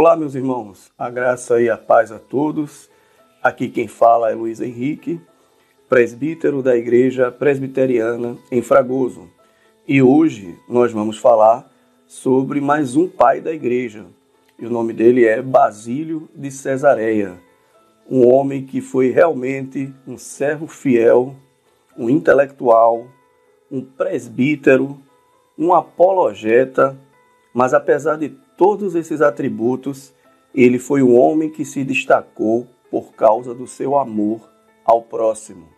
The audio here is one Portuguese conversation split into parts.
Olá, meus irmãos, a graça e a paz a todos. Aqui quem fala é Luiz Henrique, presbítero da Igreja Presbiteriana em Fragoso. E hoje nós vamos falar sobre mais um pai da igreja. E o nome dele é Basílio de Cesareia, um homem que foi realmente um servo fiel, um intelectual, um presbítero, um apologeta, mas apesar de todos esses atributos, ele foi um homem que se destacou por causa do seu amor ao próximo.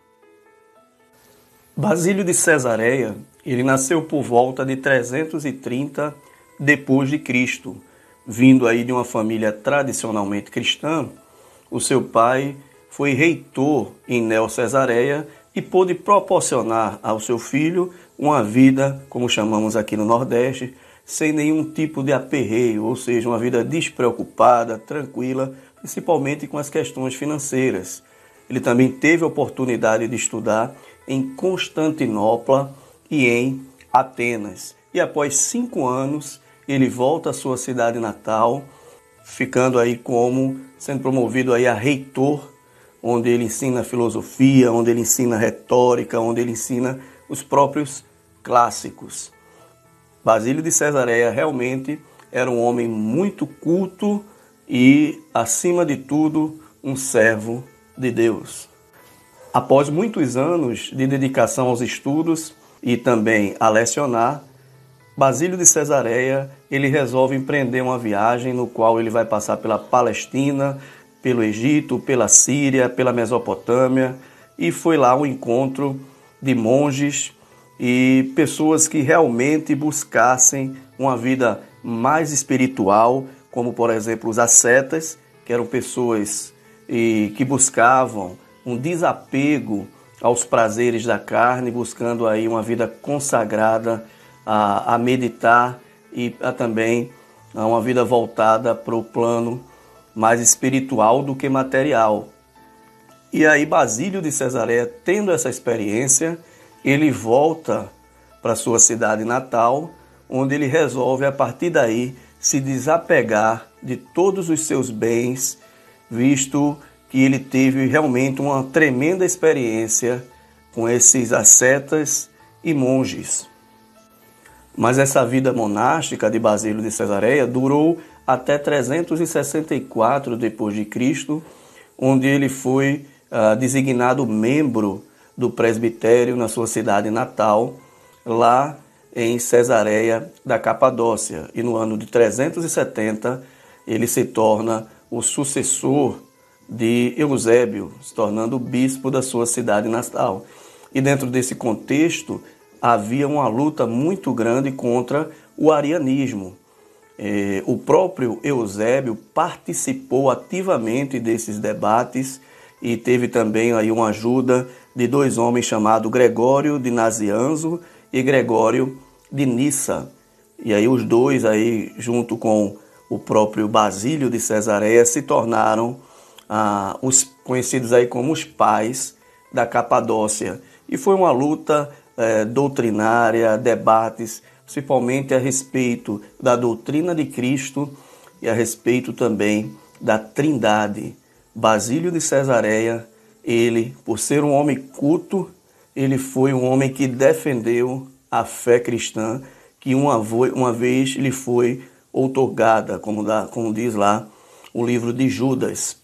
Basílio de Cesareia, ele nasceu por volta de 330 depois de Cristo, vindo aí de uma família tradicionalmente cristã. O seu pai foi reitor em Neo Cesareia e pôde proporcionar ao seu filho uma vida, como chamamos aqui no Nordeste, sem nenhum tipo de aperreio, ou seja, uma vida despreocupada, tranquila, principalmente com as questões financeiras. Ele também teve a oportunidade de estudar em Constantinopla e em Atenas. E após cinco anos, ele volta à sua cidade natal, ficando aí como sendo promovido aí a reitor, onde ele ensina filosofia, onde ele ensina retórica, onde ele ensina os próprios clássicos. Basílio de Cesareia realmente era um homem muito culto e, acima de tudo, um servo de Deus. Após muitos anos de dedicação aos estudos e também a lecionar, Basílio de Cesareia ele resolve empreender uma viagem no qual ele vai passar pela Palestina, pelo Egito, pela Síria, pela Mesopotâmia e foi lá um encontro de monges e pessoas que realmente buscassem uma vida mais espiritual, como por exemplo os ascetas, que eram pessoas que buscavam um desapego aos prazeres da carne, buscando aí uma vida consagrada a, a meditar e a também a uma vida voltada para o plano mais espiritual do que material. E aí Basílio de Cesareia, tendo essa experiência, ele volta para sua cidade natal, onde ele resolve a partir daí se desapegar de todos os seus bens, visto que ele teve realmente uma tremenda experiência com esses ascetas e monges. Mas essa vida monástica de Basílio de Cesareia durou até 364 depois de Cristo, onde ele foi uh, designado membro do presbitério na sua cidade natal, lá em Cesareia da Capadócia. E no ano de 370 ele se torna o sucessor de Eusébio, se tornando bispo da sua cidade natal. E dentro desse contexto havia uma luta muito grande contra o arianismo. É, o próprio Eusébio participou ativamente desses debates e teve também aí uma ajuda de dois homens chamados Gregório de Nazianzo e Gregório de Nissa. E aí os dois aí junto com o próprio Basílio de Cesareia se tornaram ah, os conhecidos aí como os pais da Capadócia. E foi uma luta eh, doutrinária, debates, principalmente a respeito da doutrina de Cristo e a respeito também da Trindade. Basílio de Cesareia ele, por ser um homem culto, ele foi um homem que defendeu a fé cristã, que uma, uma vez lhe foi outorgada, como, como diz lá o livro de Judas.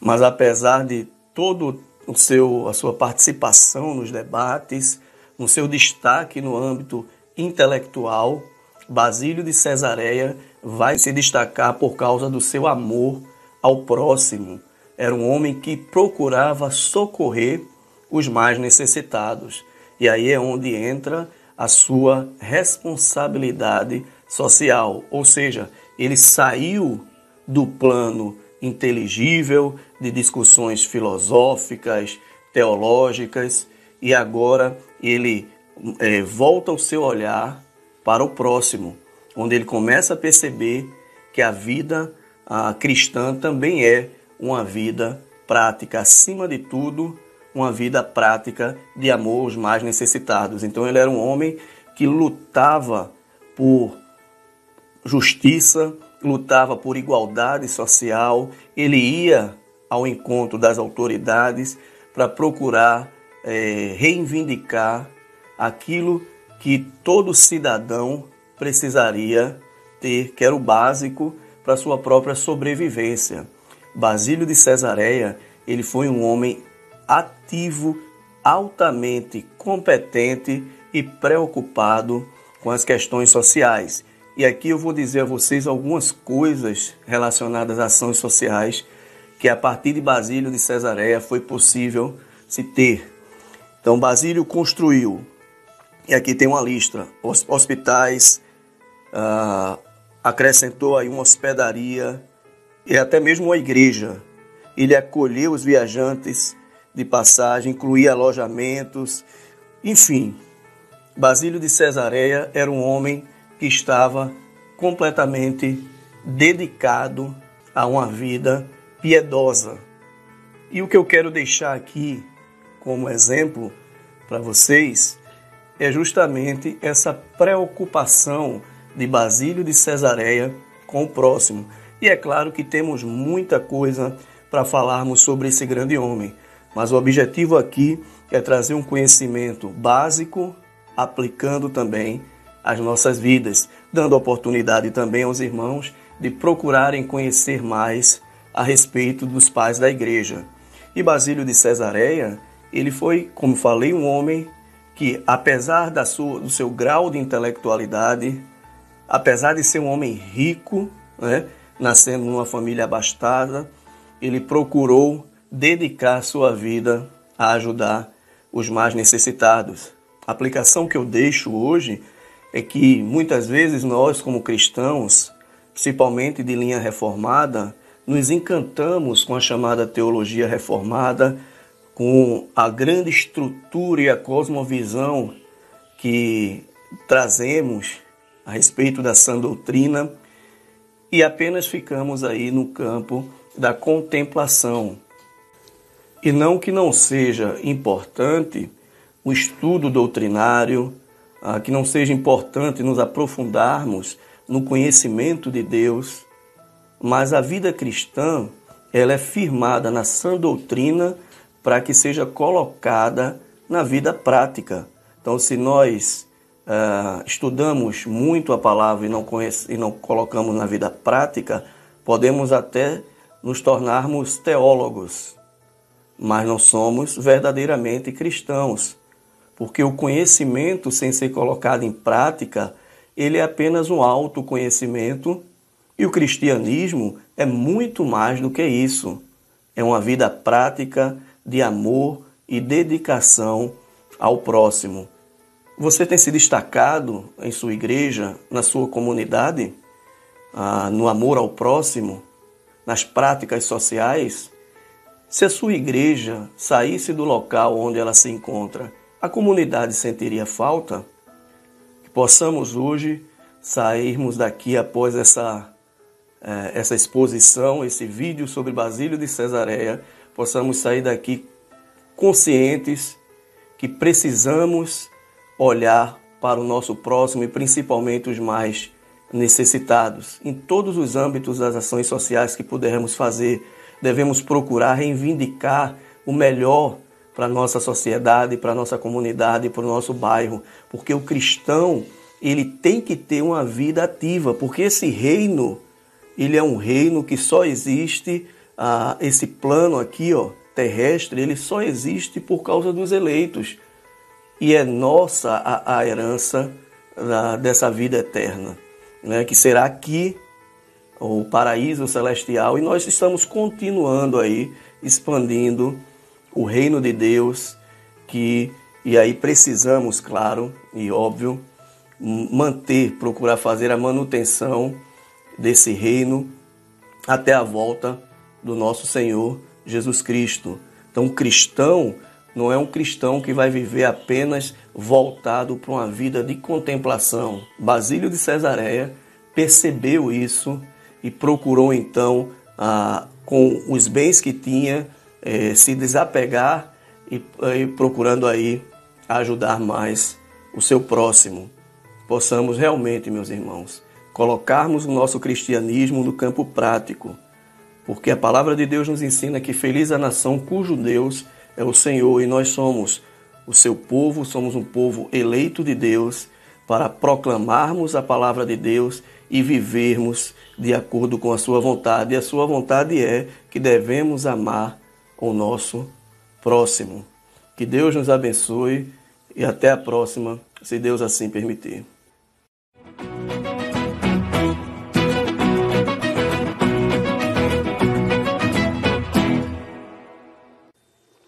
Mas apesar de todo o seu, a sua participação nos debates, no seu destaque no âmbito intelectual, Basílio de Cesareia vai se destacar por causa do seu amor ao próximo, era um homem que procurava socorrer os mais necessitados. E aí é onde entra a sua responsabilidade social, ou seja, ele saiu do plano inteligível de discussões filosóficas, teológicas, e agora ele é, volta o seu olhar para o próximo, onde ele começa a perceber que a vida a cristã também é uma vida prática, acima de tudo, uma vida prática de amor aos mais necessitados. Então ele era um homem que lutava por justiça, lutava por igualdade social, ele ia ao encontro das autoridades para procurar é, reivindicar aquilo que todo cidadão precisaria ter, que era o básico para sua própria sobrevivência. Basílio de Cesareia, ele foi um homem ativo, altamente competente e preocupado com as questões sociais. E aqui eu vou dizer a vocês algumas coisas relacionadas às ações sociais que a partir de Basílio de Cesareia foi possível se ter. Então Basílio construiu, e aqui tem uma lista, hospitais, uh, acrescentou aí uma hospedaria e até mesmo uma igreja. Ele acolheu os viajantes de passagem, incluía alojamentos, enfim. Basílio de Cesareia era um homem que estava completamente dedicado a uma vida piedosa. E o que eu quero deixar aqui como exemplo para vocês é justamente essa preocupação de Basílio de Cesareia com o próximo. E é claro que temos muita coisa para falarmos sobre esse grande homem, mas o objetivo aqui é trazer um conhecimento básico, aplicando também as nossas vidas, dando oportunidade também aos irmãos de procurarem conhecer mais a respeito dos pais da igreja. E Basílio de Cesareia, ele foi, como falei, um homem que, apesar da sua, do seu grau de intelectualidade, apesar de ser um homem rico, né, nascendo numa família abastada, ele procurou dedicar sua vida a ajudar os mais necessitados. A aplicação que eu deixo hoje é que muitas vezes nós, como cristãos, principalmente de linha reformada, nos encantamos com a chamada teologia reformada, com a grande estrutura e a cosmovisão que trazemos a respeito da sã doutrina e apenas ficamos aí no campo da contemplação. E não que não seja importante o estudo doutrinário, ah, que não seja importante nos aprofundarmos no conhecimento de Deus, mas a vida cristã ela é firmada na sã doutrina para que seja colocada na vida prática. Então, se nós uh, estudamos muito a palavra e não, conhece, e não colocamos na vida prática, podemos até nos tornarmos teólogos, mas não somos verdadeiramente cristãos, porque o conhecimento sem ser colocado em prática, ele é apenas um autoconhecimento e o cristianismo é muito mais do que isso. É uma vida prática de amor e dedicação ao próximo. Você tem se destacado em sua igreja, na sua comunidade, ah, no amor ao próximo, nas práticas sociais? Se a sua igreja saísse do local onde ela se encontra, a comunidade sentiria falta? Que possamos hoje sairmos daqui após essa é, essa exposição, esse vídeo sobre Basílio de Cesareia, possamos sair daqui conscientes que precisamos olhar para o nosso próximo e principalmente os mais necessitados. Em todos os âmbitos das ações sociais que pudermos fazer, devemos procurar reivindicar o melhor para a nossa sociedade, para a nossa comunidade, para o nosso bairro, porque o cristão ele tem que ter uma vida ativa, porque esse reino ele é um reino que só existe, ah, esse plano aqui, ó, terrestre, ele só existe por causa dos eleitos. E é nossa a, a herança da, dessa vida eterna, né, que será aqui o paraíso celestial, e nós estamos continuando aí expandindo o reino de Deus, que e aí precisamos, claro e óbvio, manter, procurar fazer a manutenção desse reino até a volta do nosso Senhor Jesus Cristo. Então, cristão não é um cristão que vai viver apenas voltado para uma vida de contemplação. Basílio de Cesareia percebeu isso e procurou então, ah, com os bens que tinha, eh, se desapegar e, e procurando aí ajudar mais o seu próximo. Possamos realmente, meus irmãos, colocarmos o nosso cristianismo no campo prático, porque a palavra de Deus nos ensina que feliz a nação cujo Deus é o Senhor e nós somos o seu povo, somos um povo eleito de Deus para proclamarmos a palavra de Deus e vivermos de acordo com a sua vontade. E a sua vontade é que devemos amar o nosso próximo. Que Deus nos abençoe e até a próxima, se Deus assim permitir.